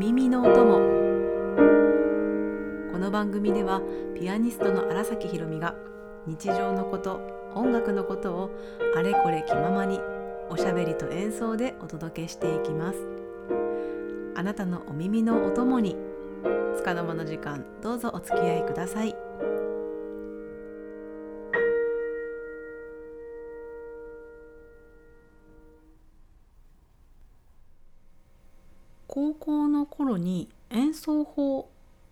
耳のお供この番組ではピアニストの荒崎ひろみが日常のこと音楽のことをあれこれ気ままにおしゃべりと演奏でお届けしていきます。あなたのお耳のお供に束の間の時間どうぞお付き合いください。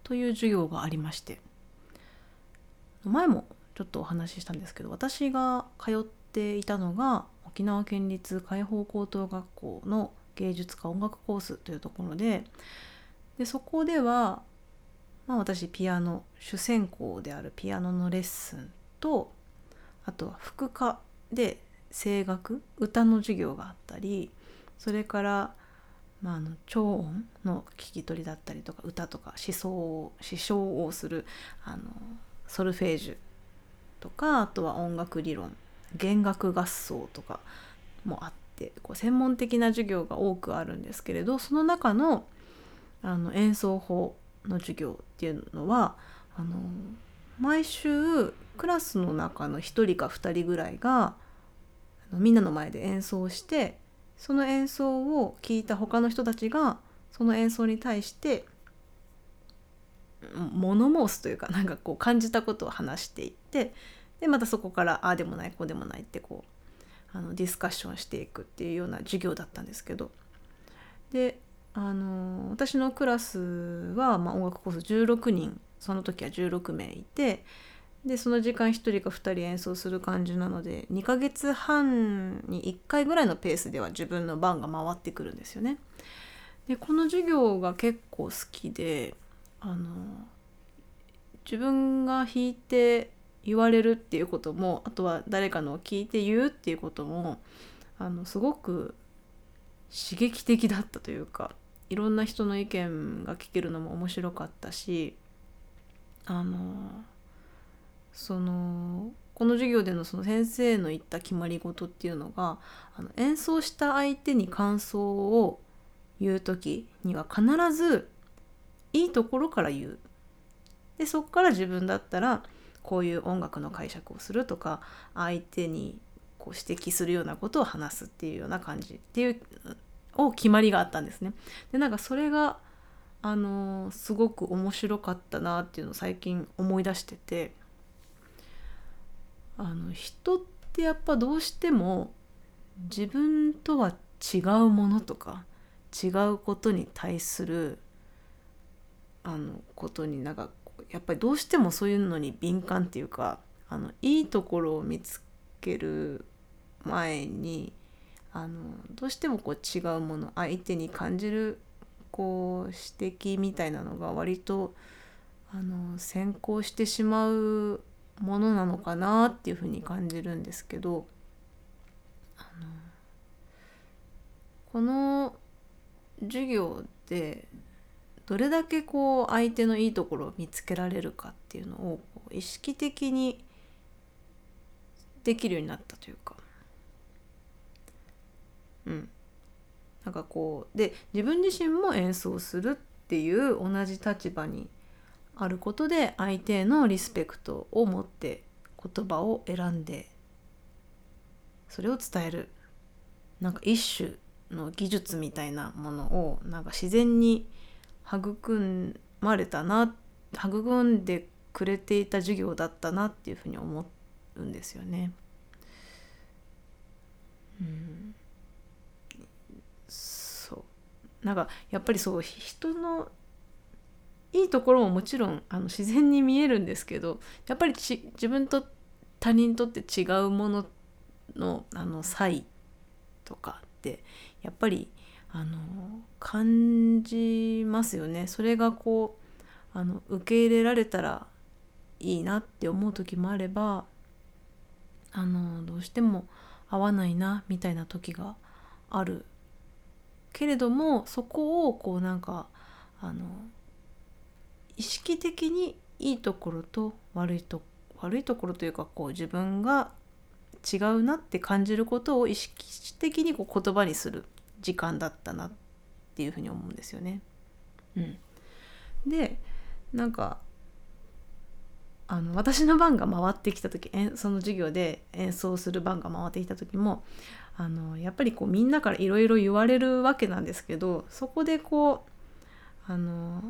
という授業がありまして前もちょっとお話ししたんですけど私が通っていたのが沖縄県立海邦高等学校の芸術家音楽コースというところででそこでは、まあ、私ピアノ主専攻であるピアノのレッスンとあとは副科で声楽歌の授業があったりそれからまあ、あの超音の聞き取りだったりとか歌とか思想を思唱をするあのソルフェージュとかあとは音楽理論弦楽合奏とかもあってこう専門的な授業が多くあるんですけれどその中のあの演奏法の授業っていうのはあの毎週クラスの中の1人か2人ぐらいがみんなの前で演奏してその演奏を聴いた他の人たちがその演奏に対して物申すというかなんかこう感じたことを話していってでまたそこからああでもないこうでもないってこうあのディスカッションしていくっていうような授業だったんですけど。であの私のクラスは、まあ、音楽コース16人その時は16名いてでその時間1人か2人演奏する感じなので2ヶ月半に1回ぐらいのペースでは自分の番が回ってくるんですよね。でこの授業が結構好きであの自分が弾いて言われるっていうこともあとは誰かのを聞いて言うっていうこともあのすごく刺激的だったというかいろんな人の意見が聞けるのも面白かったしあのそのこの授業でのその先生の言った決まり事っていうのがあの演奏した相手に感想を言う時には必ずいいところから言う。でそこから自分だったらこういう音楽の解釈をするとか相手にこう指摘するようなことを話すっていうような感じっていうを決まりがあったんですね。でなんかそれがあのすごく面白かったなっていうのを最近思い出しててあの人ってやっぱどうしても自分とは違うものとか違うことに対するあのことになんかやっぱりどうしてもそういうのに敏感っていうかあのいいところを見つける前にあのどうしてもこう違うもの相手に感じるこう指摘みたいなのが割とあの先行してしまうものなのかなっていうふうに感じるんですけどこの授業でどれだけこう相手のいいところを見つけられるかっていうのを意識的にできるようになったというか。うん。なんかこうで自分自身も演奏するっていう同じ立場にあることで相手へのリスペクトを持って言葉を選んでそれを伝える。なんか一種の技術みたいなものをなんか自然に育まれたな育んでくれていた授業だったなっていうふうに思うんですよね。うん、そう。なんかやっぱりそう人のいいところももちろんあの自然に見えるんですけどやっぱりち自分と他人とって違うもののあの差異とかってやっぱりあの感じますよね。それがこうあの受け入れられたらいいなって思う時もあればあのどうしても合わないなみたいな時があるけれどもそこをこうなんかあの意識的にいいところと悪いと悪いところというかこう自分が違うなって感じることを意識的にこう言葉にする時間だったなっていうふうに思うんですよね。うん、でなんかあの私の番が回ってきた時その授業で演奏する番が回ってきた時もあのやっぱりこうみんなからいろいろ言われるわけなんですけどそこでこうあの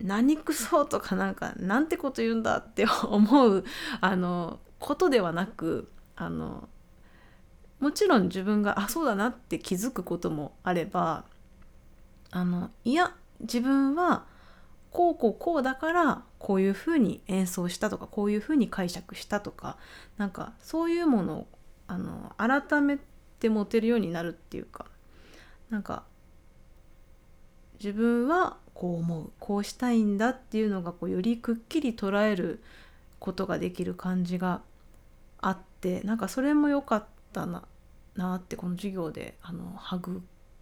何くそとかなんかなんてこと言うんだって 思うあのことではなくあのもちろん自分があそうだなって気づくこともあればあのいや自分はこうこうこうだからこういうふうに演奏したとかこういうふうに解釈したとかなんかそういうものをあの改めて持てるようになるっていうかなんか自分はこう思うこうしたいんだっていうのがこうよりくっきり捉えることができる感じがあってなんかそれも良かったななってこの授業であの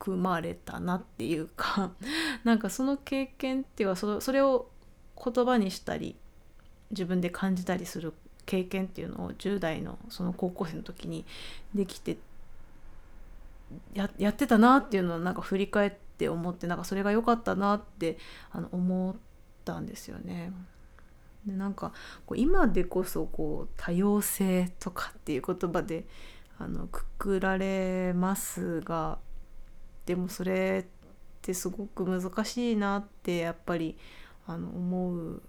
育まれたなっていうか なんかその経験っていうかそそれを言葉にしたり自分で感じたりする経験っていうのを10代のその高校生の時にできてややってたなっていうのをなんか振り返ってって思ってなんかそれが良かったなってあの思ったんですよね。でなんかこう今でこそこう多様性とかっていう言葉であのくくられますがでもそれってすごく難しいなってやっぱりあの思う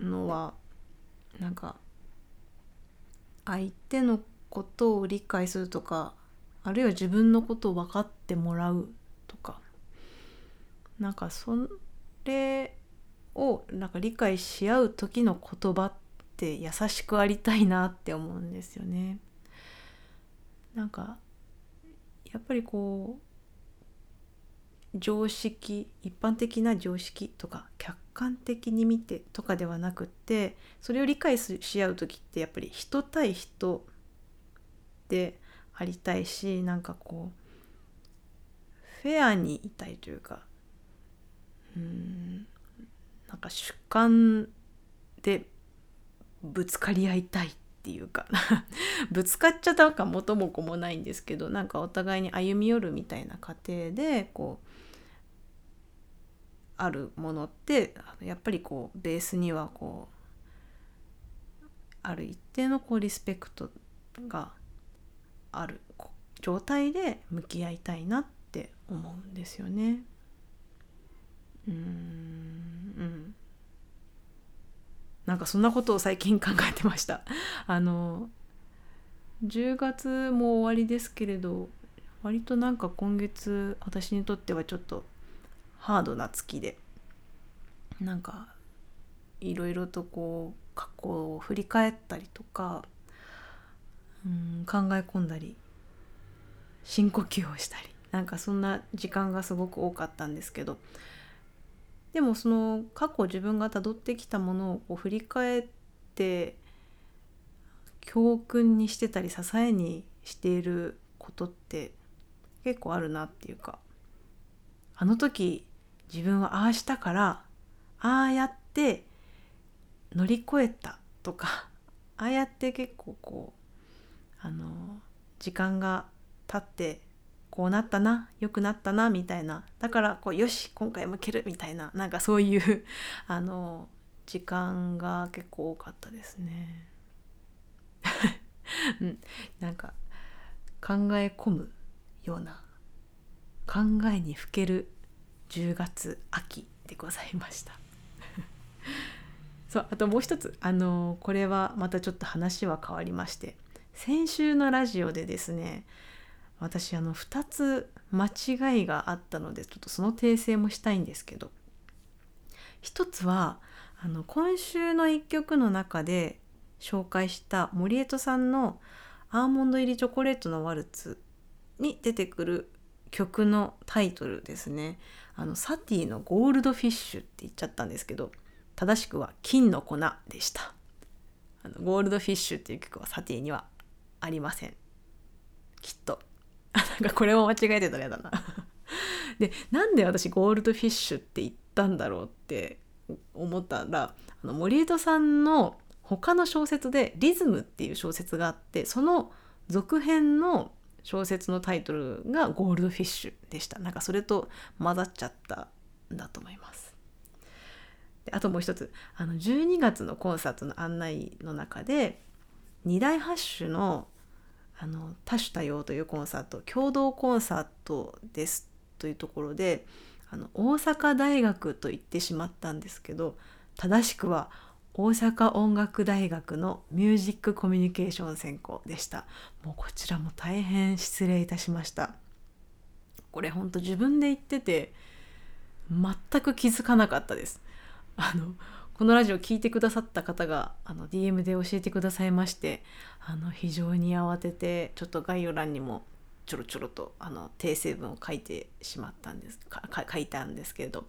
のはなんか相手のことを理解するとかあるいは自分のことを分かってもらうとかなんかそれをなんか理解し合う時の言葉って優しくありたいなって思うんですよね。なんかやっぱりこう常識一般的な常識とか客観的に見てとかではなくってそれを理解し合う時ってやっぱり人対人でありたいしなんかこうフェアにいたいというかうんなんか主観でぶつかり合いたいっていうか ぶつかっちゃったか元も子もないんですけどなんかお互いに歩み寄るみたいな過程でこうあるものってやっぱりこうベースにはこうある一定のこうリスペクトがある状態で向き合いたいなって思うんですよね。うんうんなんかそんなことを最近考えてました。あの10月も終わりですけれど割となんか今月私にとってはちょっとハードな月でなんかいろいろとこう過去を振り返ったりとかうん考え込んだり深呼吸をしたりなんかそんな時間がすごく多かったんですけどでもその過去自分がたどってきたものをこう振り返って教訓にしてたり支えにしていることって結構あるなっていうかあの時自分はああしたからああやって乗り越えたとかああやって結構こうあの時間が経ってこうなったな良くなったなみたいなだからこうよし今回もけるみたいななんかそういう あの時間が結構多かったですね。うん、なんか考え込むような考えにふける10月秋でございました。そうあともう一つあのこれはまたちょっと話は変わりまして先週のラジオでですね私あの2つ間違いがあったのでちょっとその訂正もしたいんですけど。一つはあの今週の1曲の中で紹介した森絵都さんの「アーモンド入りチョコレートのワルツ」に出てくる曲のタイトルですね。あのサティの「Goldfish」って言っちゃったんですけど正しくは「金の粉」でした。 Goldfish っていう曲はサティにはありません。きっと。なんかこれも間違えてたら嫌だな。でなんで私 Goldfish って言ったんだろうって思ったらあの森江戸さんの他の小説で「リズム」っていう小説があってその続編の小説のタイトルが「ゴールドフィッシュ」でした。なんかそれと混ざっちゃったんだと思います。であともう一つ。あの12月のコンサートの案内の中で二大ハッシュのあの多種多様というコンサート共同コンサートですというところであの大阪大学と言ってしまったんですけど正しくは大阪音楽大学のミュージックコミュニケーション専攻でした。もうこちらも大変失礼いたしました。これほんと自分で言ってて全く気づかなかったです。あのこのラジオ聴いてくださった方があの DM で教えてくださいましてあの非常に慌ててちょっと概要欄にもちょろちょろとあの訂正文を書いてしまったんです書いたんですけれど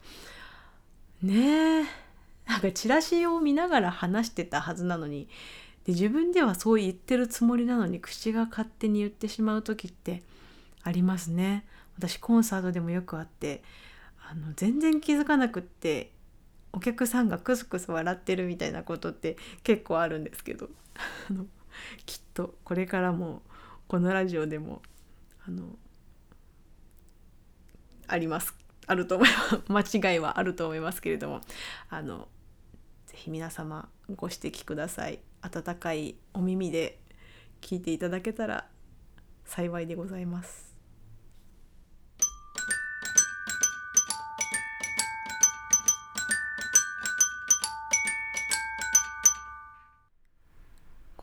ねえなんかチラシを見ながら話してたはずなのにで自分ではそう言ってるつもりなのに口が勝手に言ってしまう時ってありますね。私コンサートでもよくあってあの全然気づかなくってお客さんがクスクス笑ってるみたいなことって結構あるんですけどきっとこれからもこのラジオでもあのあります。あると思います。間違いはあると思いますけれどもあのぜひ皆様ご指摘ください。温かいお耳で聞いていただけたら幸いでございます。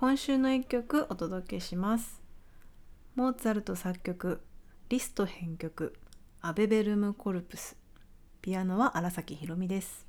今週の一曲お届けします。モーツァルト作曲リスト編曲アベベルムコルプス。ピアノは荒崎ひろみです。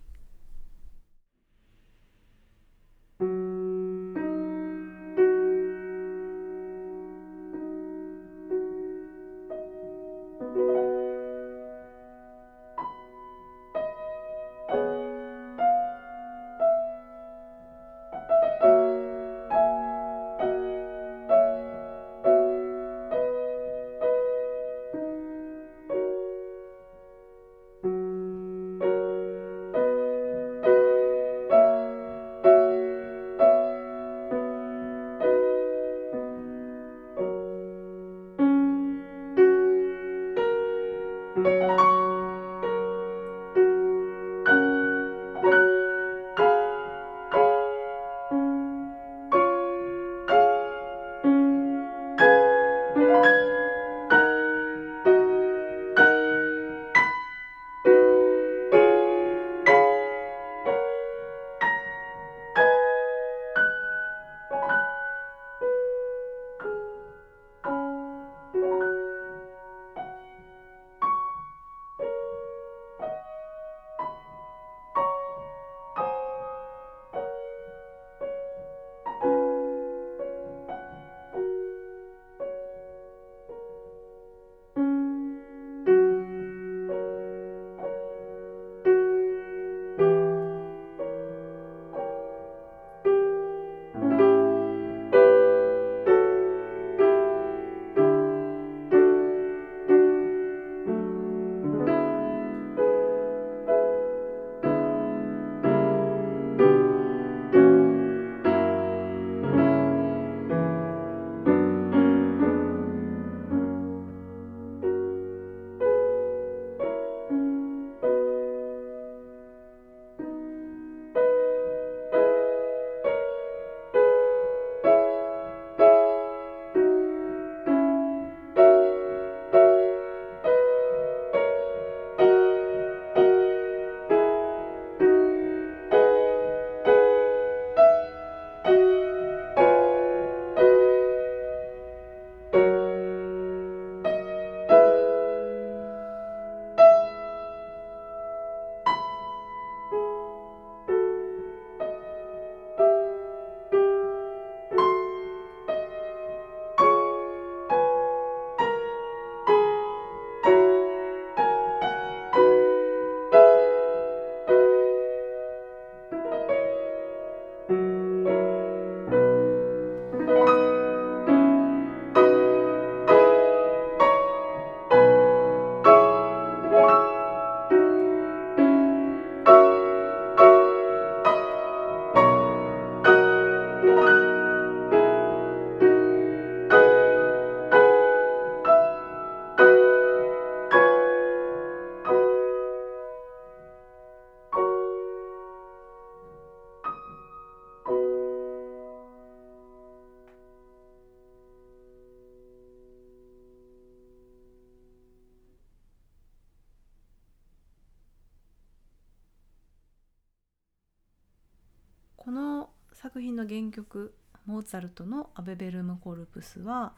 品の原曲モーツァルトの「アベベルム・コルプスは」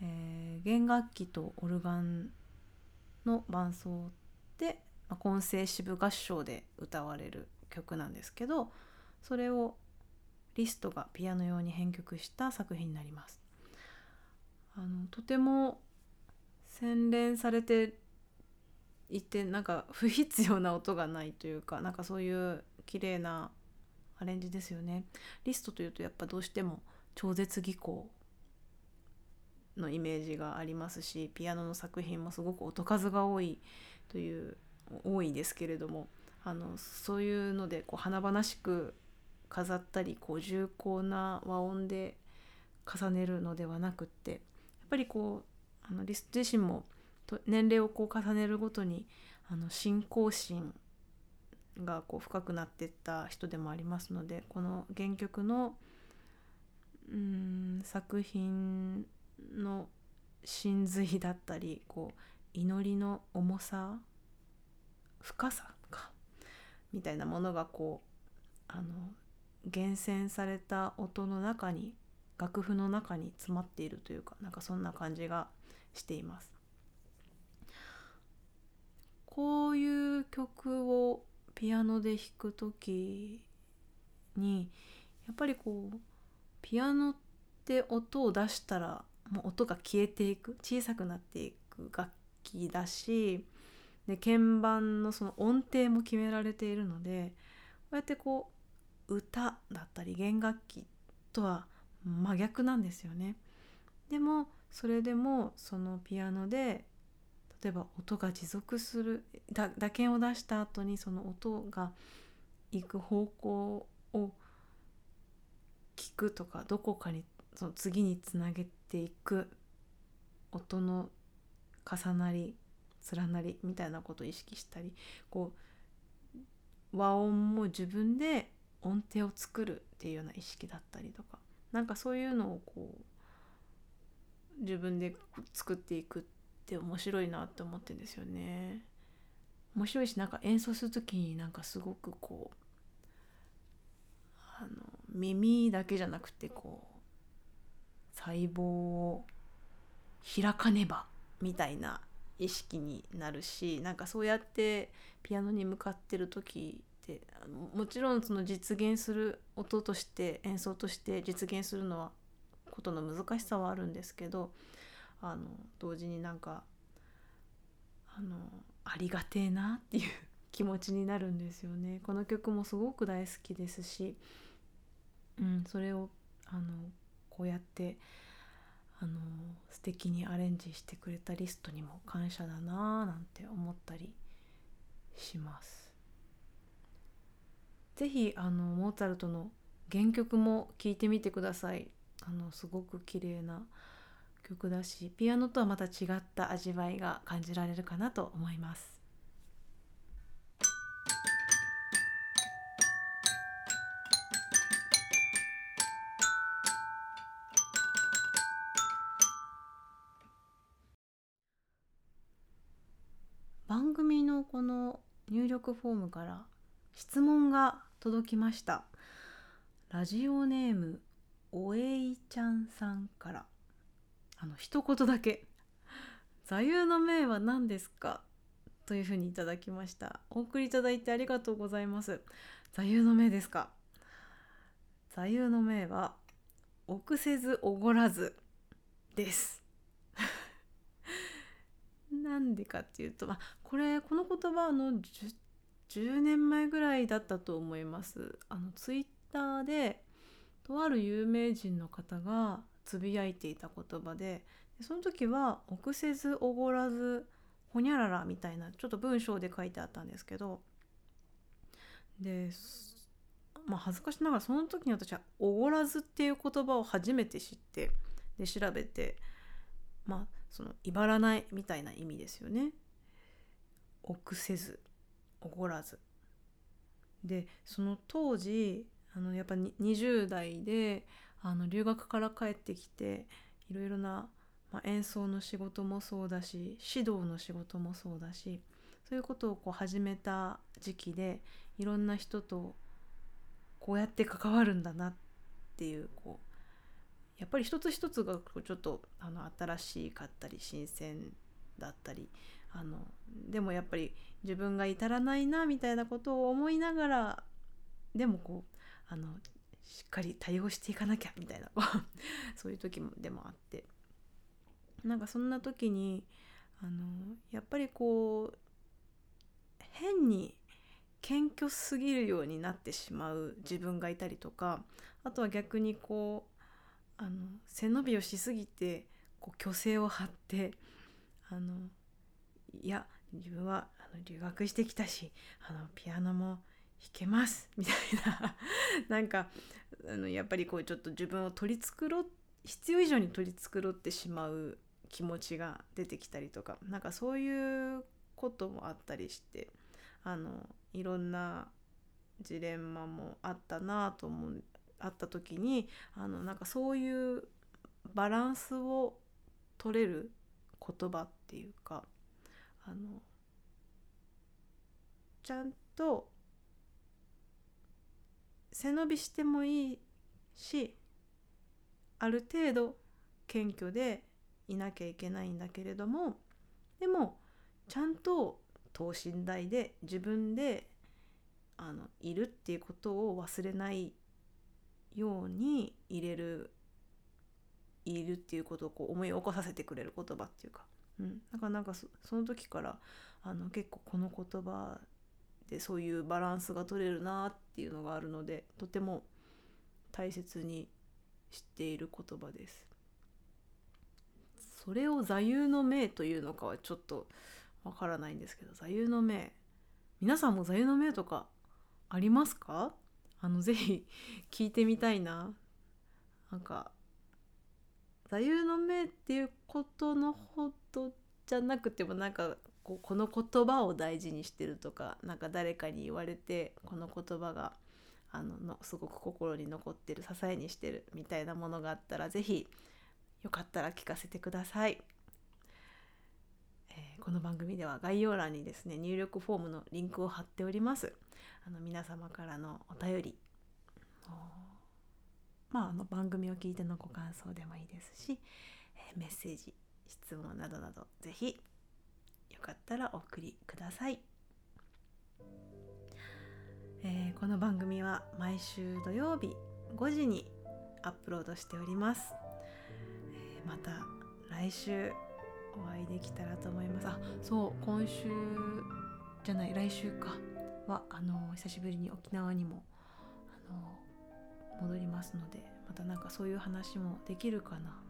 えー、弦楽器とオルガンの伴奏で、まあ、混声支部合唱で歌われる曲なんですけどそれをリストがピアノ用に編曲した作品になります。あのとても洗練されていてなんか不必要な音がないというかなんかそういう綺麗なアレンジですよね。リストというとやっぱどうしても超絶技巧のイメージがありますしピアノの作品もすごく音数が多いという多いですけれどもあのそういうのでこう華々しく飾ったりこう重厚な和音で重ねるのではなくってやっぱりこうあのリスト自身も年齢をこう重ねるごとにあの信仰心がこう深くなってった人でもありますのでこの原曲のうん作品の真髄だったりこう祈りの重さ深さかみたいなものがこうあの厳選された音の中に楽譜の中に詰まっているというかなんかそんな感じがしています。こういう曲をピアノで弾く時にやっぱりこうピアノって音を出したらもう音が消えていく小さくなっていく楽器だしで鍵盤のその音程も決められているのでこうやってこう歌だったり弦楽器とは真逆なんですよね。でもそれでもそのピアノで例えば音が持続する打鍵を出した後にその音が行く方向を聞くとかどこかにその次につなげていく音の重なり連なりみたいなことを意識したりこう和音も自分で音程を作るっていうような意識だったりとかなんかそういうのをこう自分で作っていくって面白いなって思ってんですよね。面白いしなんか演奏する時になんかすごくこうあの耳だけじゃなくてこう細胞を開かねばみたいな意識になるしなんかそうやってピアノに向かってる時ってもちろんその実現する音として演奏として実現するのはことの難しさはあるんですけどあの同時になんかあのありがてえなっていう気持ちになるんですよね。この曲もすごく大好きですし、うん、それをあのこうやってあの素敵にアレンジしてくれたリストにも感謝だなぁなんて思ったりします。是非あのモーツァルトの原曲も聴いてみてください。あのすごく綺麗な曲だしピアノとはまた違った味わいが感じられるかなと思います。番組のこの入力フォームから質問が届きましたラジオネームおえいちゃんさんからあの一言だけ。座右の銘は何ですか？というふうにいただきました。お送りいただいてありがとうございます。座右の銘ですか？座右の銘は臆せずおごらずです。なんでかっていうと、まあ、これこの言葉の 10, 10年前ぐらいだったと思います。あのツイッターでとある有名人の方がつぶやいていた言葉でその時は「臆せずおごらずほにゃらら」みたいなちょっと文章で書いてあったんですけどでまあ恥ずかしながらその時に私は「おごらず」っていう言葉を初めて知ってで調べてまあその威張らないみたいな意味ですよね。臆せずおごらず。でその当時あのやっぱ20代であの留学から帰ってきていろいろな、まあ、演奏の仕事もそうだし指導の仕事もそうだしそういうことをこう始めた時期でいろんな人とこうやって関わるんだなっていうこうやっぱり一つ一つがちょっとあの新しかったり新鮮だったりあのでもやっぱり自分が至らないなみたいなことを思いながらでもこうあのしっかり対応していかなきゃみたいな。そういう時もでもあって。なんかそんな時にあのやっぱりこう変に謙虚すぎるようになってしまう自分がいたりとかあとは逆にこうあの背伸びをしすぎてこう虚勢を張ってあのいや自分はあの留学してきたしあのピアノも弾けます。みたいな。なんかあのやっぱりこうちょっと自分を取り繕っ必要以上に取り繕ってしまう気持ちが出てきたりとかなんかそういうこともあったりしてあのいろんなジレンマもあったなあと思うあった時にあのなんかそういうバランスを取れる言葉っていうかあのちゃんと背伸びしてもいいしある程度謙虚でいなきゃいけないんだけれどもでもちゃんと等身大で自分であのいるっていうことを忘れないように入れるいるっていうことをこう思い起こさせてくれる言葉っていうか、うん、だからなんかその時からあの結構この言葉でそういうバランスが取れるなっていうのがあるのでとても大切にしている言葉です。それを座右の銘というのかはちょっとわからないんですけど座右の銘皆さんも座右の銘とかありますか？あのぜひ聞いてみたいななんか座右の銘っていうことのほどじゃなくてもなんかこうこの言葉を大事にしてるとか何か誰かに言われてこの言葉があののすごく心に残ってる支えにしてるみたいなものがあったら是非よかったら聞かせてください。えー、この番組では概要欄にですね入力フォームのリンクを貼っておりますあの皆様からのお便りまああの番組を聞いてのご感想でもいいですし、えー、メッセージ質問などなど是非よかったらお送りください、えー、この番組は毎週土曜日5時にアップロードしております、えー、また来週お会いできたらと思います。あそう今週じゃない来週か。はあの久しぶりに沖縄にもあの戻りますのでまたなんかそういう話もできるかな。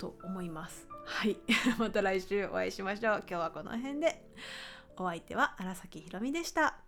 と思います。はい。また来週お会いしましょう。今日はこの辺で。お相手は荒崎ひろみでした。